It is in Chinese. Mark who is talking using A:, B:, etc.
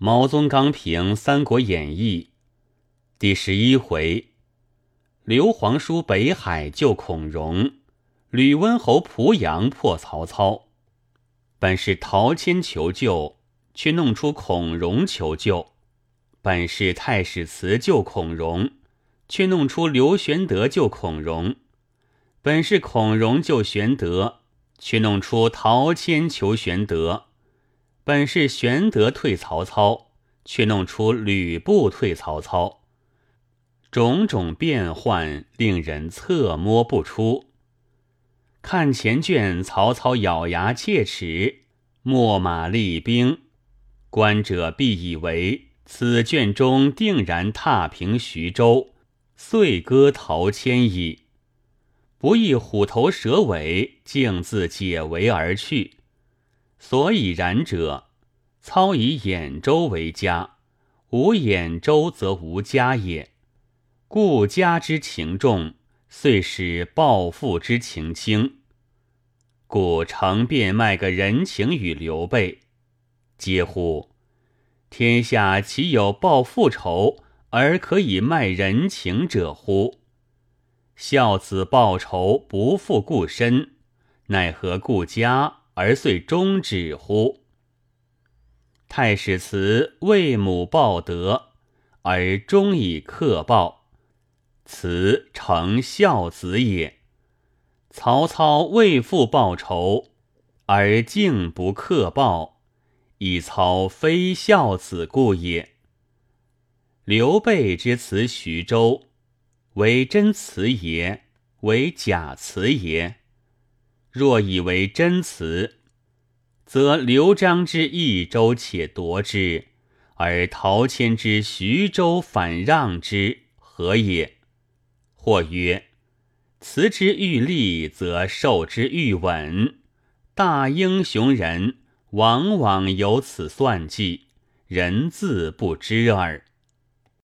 A: 毛宗刚评《三国演义》第十一回：刘皇叔北海救孔融，吕温侯濮阳破曹操。本是陶谦求救，却弄出孔融求救；本是太史慈救孔融，却弄出刘玄德救孔融；本是孔融救玄德，却弄出陶谦求玄德。本是玄德退曹操，却弄出吕布退曹操，种种变幻令人侧摸不出。看前卷，曹操咬牙切齿，秣马厉兵，观者必以为此卷中定然踏平徐州，遂割陶谦矣。不意虎头蛇尾，径自解围而去。所以然者，操以兖州为家，无兖州则无家也。故家之情重，遂使报复之情轻。故诚便卖个人情与刘备，嗟乎！天下岂有报复仇而可以卖人情者乎？孝子报仇不复故身，奈何顾家？而遂终止乎？太史慈为母报德，而终以克报，慈诚孝子也。曹操为父报仇，而竟不克报，以操非孝子故也。刘备之辞徐州，为真辞也，为假辞也？若以为真辞，则刘璋之益州且夺之，而陶谦之徐州反让之，何也？或曰：辞之欲立，则受之欲稳。大英雄人往往有此算计，人自不知耳。